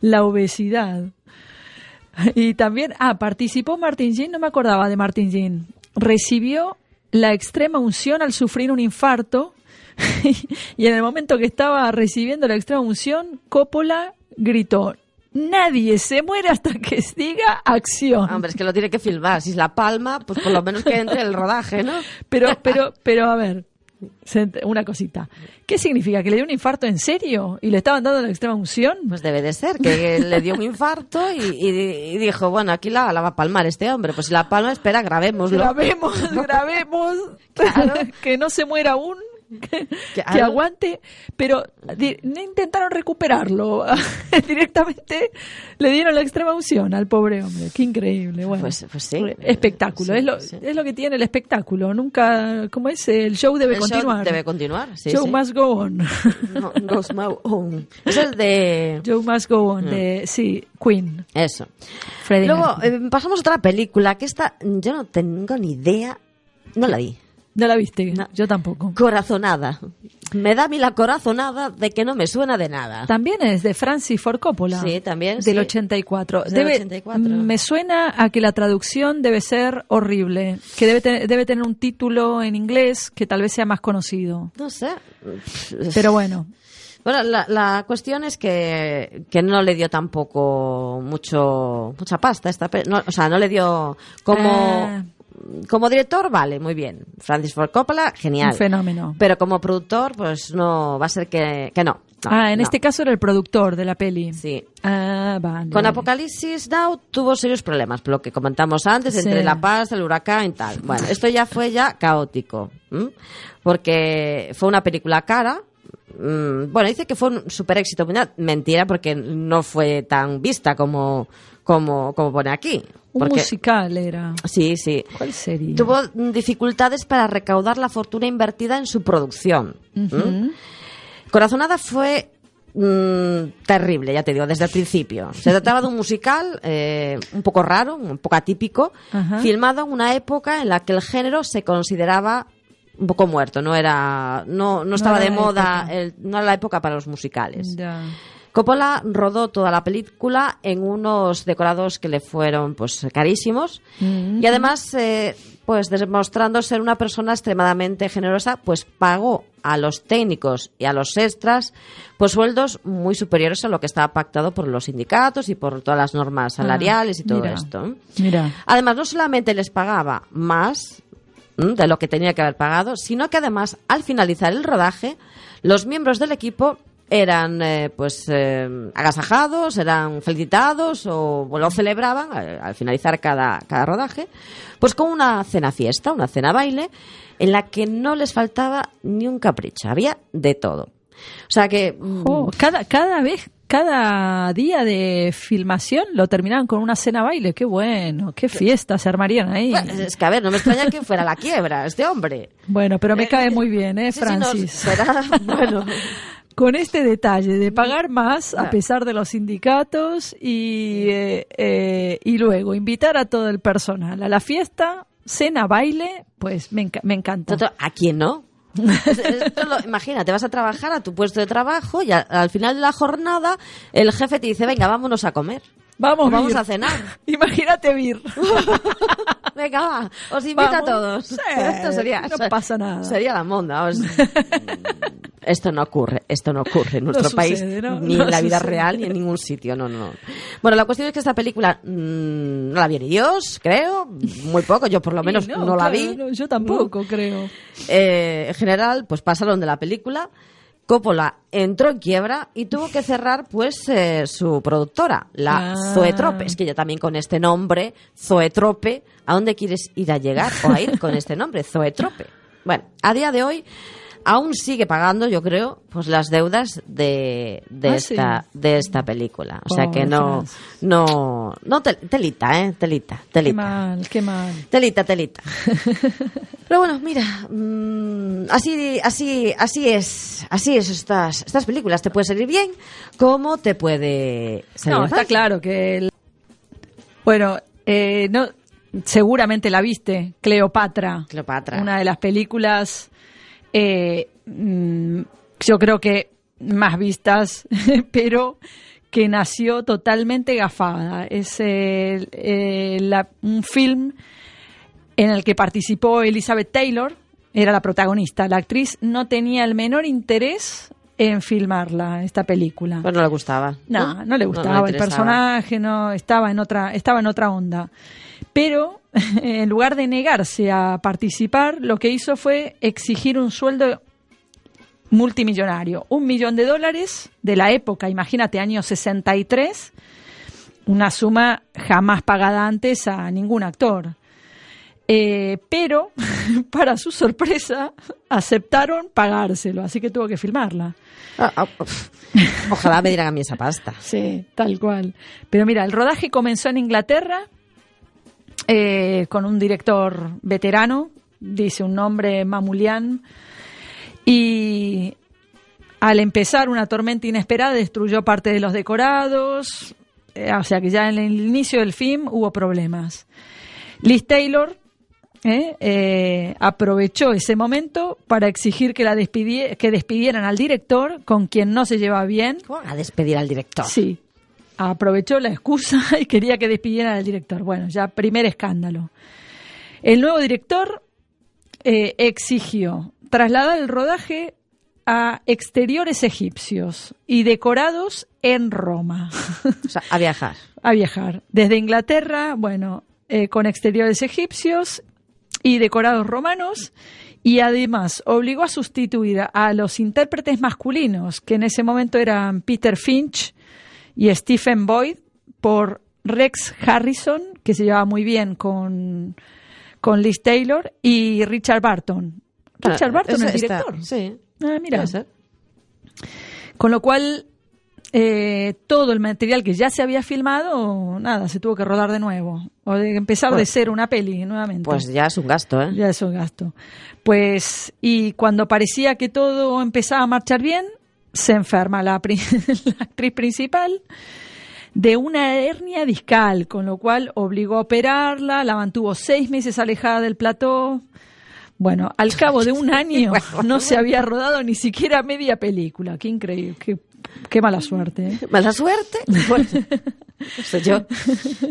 la obesidad. Y también, ah, participó Martin Jean, no me acordaba de Martin Jean. Recibió la extrema unción al sufrir un infarto y en el momento que estaba recibiendo la extrema unción, Coppola gritó, nadie se muere hasta que diga acción. Hombre, es que lo tiene que filmar. Si es la palma, pues por lo menos que entre el rodaje, ¿no? Pero, pero, pero a ver, una cosita. ¿Qué significa? ¿Que le dio un infarto en serio? ¿Y le estaban dando la extrema unción? Pues debe de ser, que le dio un infarto y, y- y dijo, bueno, aquí la, la va a palmar este hombre. Pues si la palma, espera, grabémoslo. Grabemos, grabemos. que no se muera aún. Que, que aguante, pero no intentaron recuperarlo. Directamente le dieron la extrema unción al pobre hombre. Qué increíble. Bueno, Pues- pues sí. Espectáculo. Sí, es, lo, sí. es lo que tiene el espectáculo. Nunca, ¿cómo es? El show debe El show continuar. debe continuar, show must go on. No, goes own. Es el de... Show must go Mm. on. De, sí, Queen. Eso. Freddie Luego eh, pasamos a otra película que esta yo no tengo ni idea. No la vi. ¿No la viste? No. Yo tampoco. Corazonada. Me da a mí la corazonada de que no me suena de nada. También es de Francis Ford Coppola. Sí, también, Del sí. 84. Es del Debe- 84. Me suena a que la traducción debe ser horrible. Que debe, te- debe tener un título en inglés que tal vez sea más conocido. No sé. Pero bueno. Bueno, la, la cuestión es que, que no le dio tampoco mucho mucha pasta esta no, o sea, no le dio como Ah. Como director, vale, muy bien. Francis Ford Coppola, genial. Un fenómeno. Pero como productor, pues no va a ser que, que no. No, ah, en no. este caso era el productor de la peli. Sí. Ah, vale. Con. Apocalipsis Now tuvo serios problemas, por lo que comentamos antes, entre la paz, el huracán y tal. Bueno, esto ya fue ya caótico, ¿m? porque fue una película cara. mm, Bueno, dice que fue un super éxito. Mentira, porque no fue tan vista como, como, como pone aquí. Un Porque, musical era. sí, sí. ¿Cuál sería? Tuvo mm, dificultades para recaudar la fortuna invertida en su producción. ¿m? Ujú. Corazonada fue mm, terrible, ya te digo, desde el principio. Se trataba de un musical eh, un poco raro, un poco atípico, Ajá. filmado en una época en la que el género se consideraba un poco muerto, no era, no, no estaba era de moda, el- no era la época para los musicales. Ya. Coppola rodó toda la película en unos decorados que le fueron pues carísimos Mm. y además eh, pues demostrando ser una persona extremadamente generosa pues pagó a los técnicos y a los extras pues sueldos muy superiores a lo que estaba pactado por los sindicatos y por todas las normas salariales y todo Ah, mira. esto. Mira. Además, no solamente les pagaba más ¿m? de lo que tenía que haber pagado, sino que además, al finalizar el rodaje, los miembros del equipo eran eh, pues eh, agasajados, eran felicitados o, lo celebraban eh, al finalizar cada, cada rodaje, pues con una cena fiesta, una cena baile, en la que no les faltaba ni un capricho, había de todo. O sea que mm, cada, cada vez, cada día de filmación lo terminaban con una cena baile. Qué bueno, qué fiestas se armarían ahí. bueno, es que a ver, no me extraña que fuera la quiebra este hombre. Bueno, pero me cae muy bien, ¿eh, Sí, sí, no, Francis? será, bueno, Con este detalle de pagar más a Claro. pesar de los sindicatos y, eh, eh, y luego invitar a todo el personal a la fiesta, cena, baile, pues me, enca- me encanta. ¿A quién no? Lo- imagínate, vas a trabajar a tu puesto de trabajo y a- al final de la jornada el jefe te dice, venga, vámonos a comer. Vamos, vamos Vir. a cenar. Imagínate Vir. Venga, va, os invito a todos. Sí, esto sería, no pasa nada. Sería la monda. os- esto no ocurre, esto no ocurre en No nuestro país, sucede, ¿no? ni No en la vida sucede. real, ni en ningún sitio. No, no, no. Bueno, la cuestión es que esta película mm, no la vi ni Dios, creo, muy poco, yo por lo menos no, la vi. yo tampoco, creo. Eh, en general, pues pasaron de la película. Coppola entró en quiebra y tuvo que cerrar pues eh, su productora, la Ah. Zoetrope. Es que yo también con este nombre, Zoetrope, ¿a dónde quieres ir a llegar o a ir con este nombre, Zoetrope? Bueno, a día de hoy aún sigue pagando, yo creo, pues las deudas de, de Ah, esta sí. de esta película. O sea que no no no tel- telita, eh, telita, Qué telita. mal, qué mal. Telita, telita. Pero bueno, mira, mm, así, así, así es, así es estas, estas películas. Te puede salir bien, como te puede salir No, mal. está claro que... el- Bueno, eh, no, seguramente la viste, Cleopatra. Cleopatra. Una de las películas, eh, mm, yo creo que más vistas, pero que nació totalmente gafada. Es el- eh, la- un film en el que participó Elizabeth Taylor, era la protagonista. La actriz no tenía el menor interés en filmarla, esta película. Pues no le gustaba. No, no le gustaba el personaje, no estaba en otra, estaba en otra onda. Pero en lugar de negarse a participar, lo que hizo fue exigir un sueldo multimillonario, un millón de dólares de la época, imagínate, año 63, una suma jamás pagada antes a ningún actor. Eh, pero, para su sorpresa, aceptaron pagárselo, así que tuvo que filmarla. Ah, ah, uf. Ojalá me dieran a mí esa pasta. Sí, tal cual. Pero mira, el rodaje comenzó en Inglaterra eh, con un director veterano, dice un nombre Mamulian, y al empezar una tormenta inesperada destruyó parte de los decorados, eh, o sea que ya en el inicio del film hubo problemas. Liz Taylor eh, aprovechó ese momento para exigir que, la despidi- que despidieran al director con quien no se lleva bien ¿Cómo a despedir al director? Sí. Aprovechó la excusa y quería que despidieran al director. Bueno, ya primer escándalo. El nuevo director eh, exigió trasladar el rodaje a exteriores egipcios y decorados en Roma. O sea, a viajar. a viajar. Desde Inglaterra, bueno, eh, con exteriores egipcios y decorados romanos. Y además obligó a sustituir a los intérpretes masculinos, que en ese momento eran Peter Finch y Stephen Boyd, por Rex Harrison, que se llevaba muy bien con, con Liz Taylor, y Richard Barton. Richard Bueno, Barton, el ese está- director. Sí. Ah, mira. Ser. Con lo cual, eh, todo el material que ya se había filmado, nada, se tuvo que rodar de nuevo. O de empezar de Pues- cero una peli nuevamente. Pues ya es un gasto, ¿eh? Ya es un gasto. Pues, y cuando parecía que todo empezaba a marchar bien, se enferma la, la actriz principal de una hernia discal, con lo cual obligó a operarla, la mantuvo seis meses alejada del plató. Bueno, al cabo de un año no se había rodado ni siquiera media película. Qué increíble, qué, qué mala suerte. ¿eh? ¿Mala suerte? Bueno, no sé yo.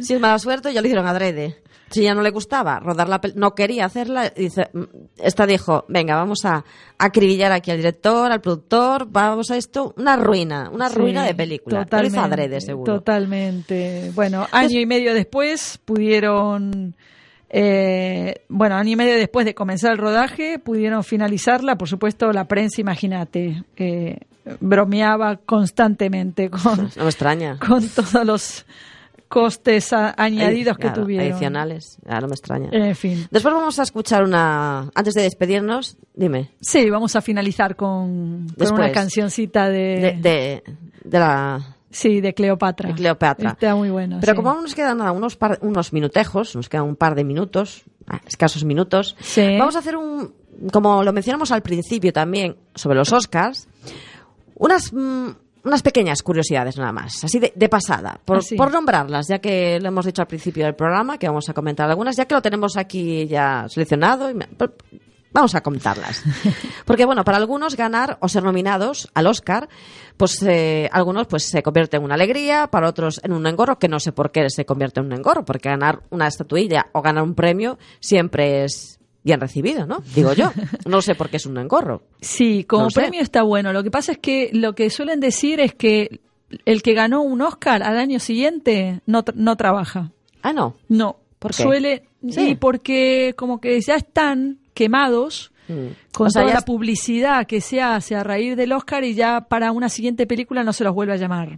Si es mala suerte, ya lo hicieron adrede. Si ya no le gustaba rodar la pel- no quería hacerla, dice, mm, esta dijo, venga, vamos a acribillar aquí al director, al productor, vamos a esto, una ruina, una Sí, ruina de película. Lo hizo Totalmente, adrede, seguro. Totalmente. Bueno, año y medio después pudieron, eh, bueno, año y medio después de comenzar el rodaje, pudieron finalizarla. Por supuesto, la prensa, imagínate, eh, bromeaba constantemente con, No me extraña. con todos los costes a- añadidos que Claro, tuvieron. Adicionales, ya no me extraña. En fin. Después vamos a escuchar una, antes de despedirnos, dime, Sí, vamos a finalizar con, con una cancioncita de, de, de, de la sí, de Cleopatra. de Cleopatra. Está muy bueno. Pero sí. como aún nos quedan nada, unos, par- unos minutejos, nos quedan un par de minutos, ah, escasos minutos, Sí. vamos a hacer un, como lo mencionamos al principio también, sobre los Oscars, unas, mm, unas pequeñas curiosidades nada más, así de, de pasada, por, Así. por nombrarlas, ya que lo hemos dicho al principio del programa, que vamos a comentar algunas, ya que lo tenemos aquí ya seleccionado, y me- por- vamos a comentarlas. Porque bueno, para algunos ganar o ser nominados al Oscar, pues eh, algunos pues se convierte en una alegría, para otros en un engorro, que no sé por qué se convierte en un engorro, porque ganar una estatuilla o ganar un premio siempre es bien recibido, ¿no? Digo yo. No sé por qué es un engorro. Sí, como No sé. premio está bueno. Lo que pasa es que lo que suelen decir es que el que ganó un Oscar al año siguiente no, tra- no trabaja. Ah, no. No. ¿Por qué? Suele. Sí. Sí, porque como que ya están quemados Mm. con O sea, toda ya la publicidad que se hace a raíz del Oscar y ya para una siguiente película no se los vuelve a llamar.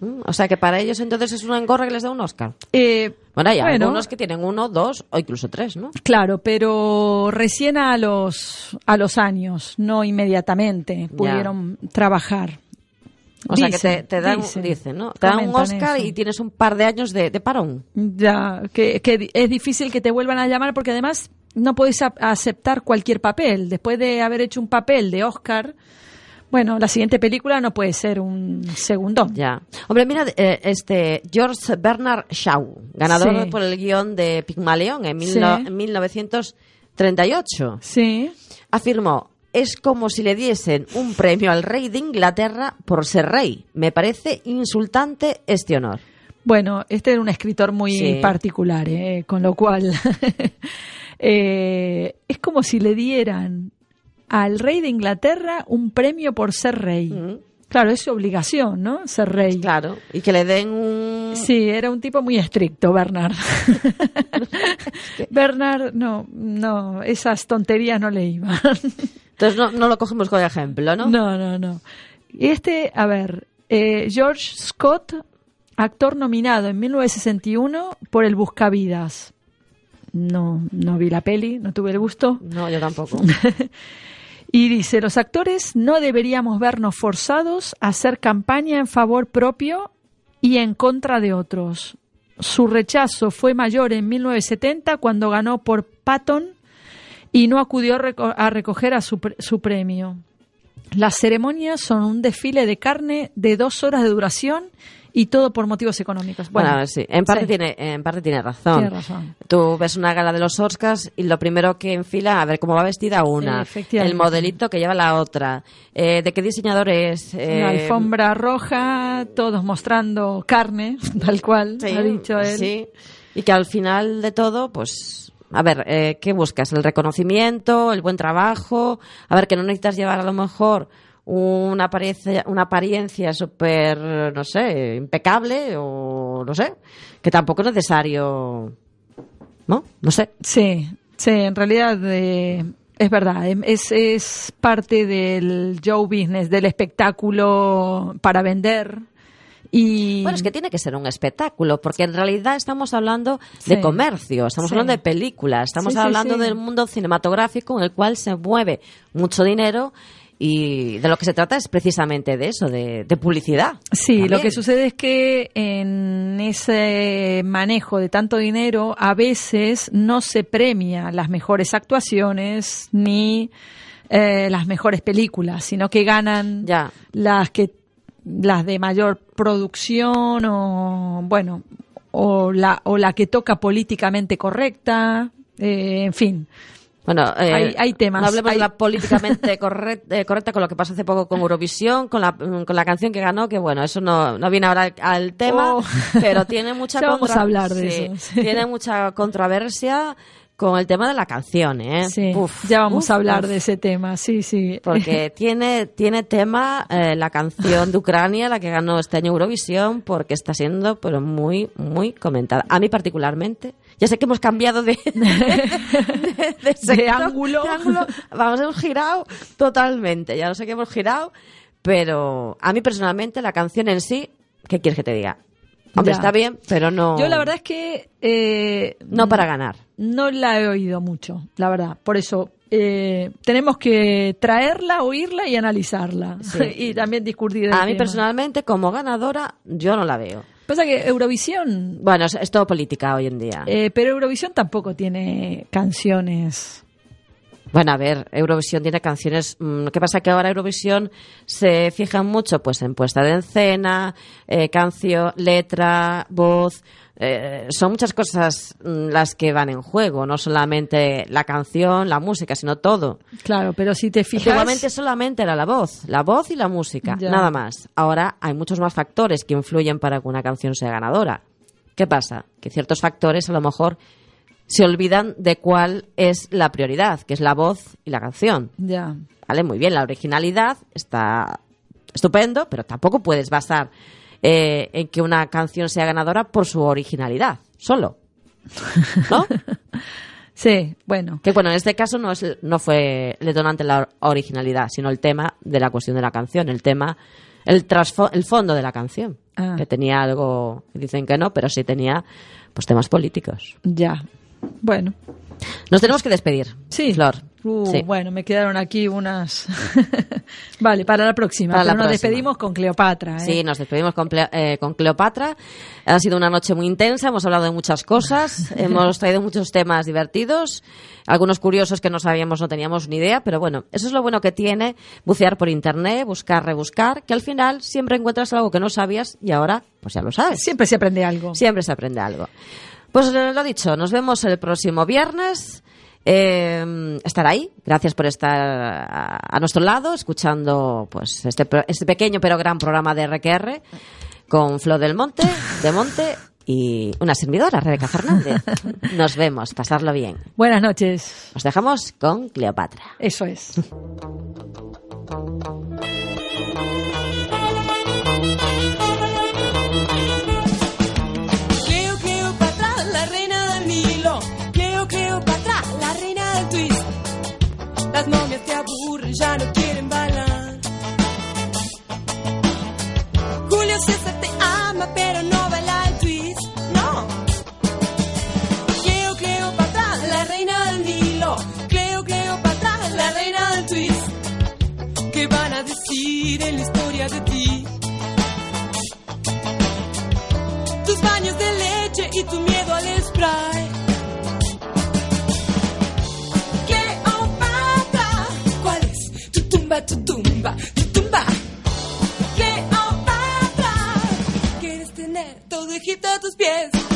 Mm, O sea que para ellos entonces es un engorro que les da un Oscar. Eh, Bueno, hay Bueno. algunos que tienen uno, dos o incluso tres, ¿no? Claro, pero recién a los a los años, no inmediatamente, pudieron trabajar. O sea que te, te dan, dicen, dicen, ¿no? Te dan un Oscar eso. y tienes un par de años de, de parón. Ya, que, es difícil que te vuelvan a llamar porque además no puedes a- aceptar cualquier papel. Después de haber hecho un papel de Oscar, Bueno, la siguiente película no puede ser un segundo. Ya. Hombre, mira, eh, este George Bernard Shaw, ganador Sí. por el guion de Pigmalión en, mil Sí. no- en 1938, Sí. afirmó, es como si le diesen un premio al rey de Inglaterra por ser rey. Me parece insultante este honor. Bueno, este era un escritor muy Sí. particular, ¿eh? con lo cual eh, es como si le dieran al rey de Inglaterra un premio por ser rey. Mm. Claro, es su obligación, ¿no? Ser rey. Claro, y que le den un... Sí, era un tipo muy estricto, Bernard. Bernard, no, no, esas tonterías no le iban. Entonces no, no lo cogemos como ejemplo, ¿no? No, no, no. Y este, a ver, eh, George Scott, actor nominado en 1961 por El Buscavidas. No, no vi la peli, no tuve el gusto. No, yo tampoco. Y dice, los actores no deberíamos vernos forzados a hacer campaña en favor propio y en contra de otros. Su rechazo fue mayor en 1970 cuando ganó por Patton y no acudió a reco- a recoger a su, pre- su premio. Las ceremonias son un desfile de carne de dos horas de duración y todo por motivos económicos. Bueno, Bueno, sí, en parte, sí. Tiene, en parte tiene razón. Tiene razón. Tú ves una gala de los Oscars y lo primero que enfila, a ver cómo va vestida una, el modelito que lleva la otra, eh, de qué diseñador es. eh, La alfombra roja, todos mostrando carne, tal cual sí, ha dicho él. sí. Y que al final de todo, pues, a ver, eh, ¿qué buscas? ¿El reconocimiento, el buen trabajo? A ver, que no necesitas llevar a lo mejor una apariencia, una apariencia súper, no sé, impecable o no sé, que tampoco es necesario, ¿no? No sé. Sí, sí, en realidad eh, es verdad, em- es, es parte del show business, del espectáculo para vender. Y Bueno, es que tiene que ser un espectáculo, porque en realidad estamos hablando de comercio, estamos Sí. hablando de películas, estamos Sí, hablando del mundo cinematográfico en el cual se mueve mucho dinero y de lo que se trata es precisamente de eso, de, de publicidad. Sí, lo que sucede es que en ese manejo de tanto dinero a veces no se premia las mejores actuaciones ni eh, las mejores películas, sino que ganan Ya. las que las de mayor producción o bueno o la o la que toca políticamente correcta, eh, en fin. Bueno, eh, Hay- hay temas, No hablemos hay- de la políticamente correcta, correcta con lo que pasó hace poco con Eurovisión, con la, con la canción que ganó, que bueno, eso no, no viene ahora al, tema, Oh. pero tiene mucha vamos a hablar de sí, eso, sí. Tiene mucha controversia con el tema de la canción, ¿eh? Sí, Uf, ya vamos uf, a hablar uf. de ese tema, sí, sí. Porque tiene, tiene tema eh, la canción de Ucrania, la que ganó este año Eurovisión, porque está siendo pero muy, muy comentada. A mí particularmente. Ya sé que hemos cambiado de, de, de sector, ángulo. de ángulo. Vamos, hemos girado totalmente. Ya no sé qué hemos girado, pero a mí personalmente la canción en sí, ¿qué quieres que te diga? Hombre, Ya. está bien, pero no, Yo la verdad es que eh, no para ganar. no la he oído mucho, la verdad. Por eso eh, tenemos que traerla, oírla y analizarla. Sí. y también discutir A mí tema. personalmente, como ganadora, yo no la veo. Pasa que Eurovisión, Bueno, es, todo política hoy en día. eh, pero Eurovisión tampoco tiene canciones. Bueno, a ver, Eurovisión tiene canciones. mm, que pasa que ahora Eurovisión se fija mucho pues en puesta de escena, eh, canción, letra, voz. Eh, son muchas cosas mm, las que van en juego, no solamente la canción, la música, sino todo. Claro, pero si te fijas. Antiguamente solamente era la voz, la voz y la música, Ya. nada más. Ahora hay muchos más factores que influyen para que una canción sea ganadora. ¿Qué pasa? Que ciertos factores a lo mejor se olvidan de cuál es la prioridad, que es la voz y la canción. Ya. ¿Vale? Muy bien, la originalidad está estupendo, pero tampoco puedes basar eh, en que una canción sea ganadora por su originalidad, solo. ¿No? Sí, bueno. Que bueno, en este caso no, es, no fue el detonante la originalidad, sino el tema de la cuestión de la canción, el tema, el, el fondo de la canción. Ah. Que tenía algo, dicen que no, pero sí tenía pues temas políticos. Ya. Bueno. Nos tenemos que despedir. Sí. Flor. Uh, Sí. Bueno, me quedaron aquí unas. vale, para la próxima. Para la nos próxima. despedimos con Cleopatra. ¿eh? Sí, nos despedimos con, eh, con Cleopatra. Ha sido una noche muy intensa, hemos hablado de muchas cosas, hemos traído muchos temas divertidos, algunos curiosos que no sabíamos, no teníamos ni idea, pero bueno, eso es lo bueno que tiene bucear por internet, buscar, rebuscar, que al final siempre encuentras algo que no sabías y ahora pues ya lo sabes. Siempre se aprende algo. Siempre se aprende algo. Pues lo dicho, nos vemos el próximo viernes. Eh, estar ahí, gracias por estar a, a nuestro lado, escuchando pues este, este pequeño pero gran programa de RQR con Flo del Monte, de Monte y una servidora, Rebeca Fernández. Nos vemos, pasarlo bien. Buenas noches. Os dejamos con Cleopatra. Eso es. Las momias te aburren, ya no quieren bailar. Julio César te ama, pero no baila el twist. No. Cleo, Cleopatra, la reina del Nilo. Cleo, Cleopatra, la reina del twist. ¿Qué van a decir en la historia de ti? tus baños de leche y tu miedo al spray. Tumba, tu tumba, tu tumba? Cleopatra, quieres tener todo Egipto a tus pies.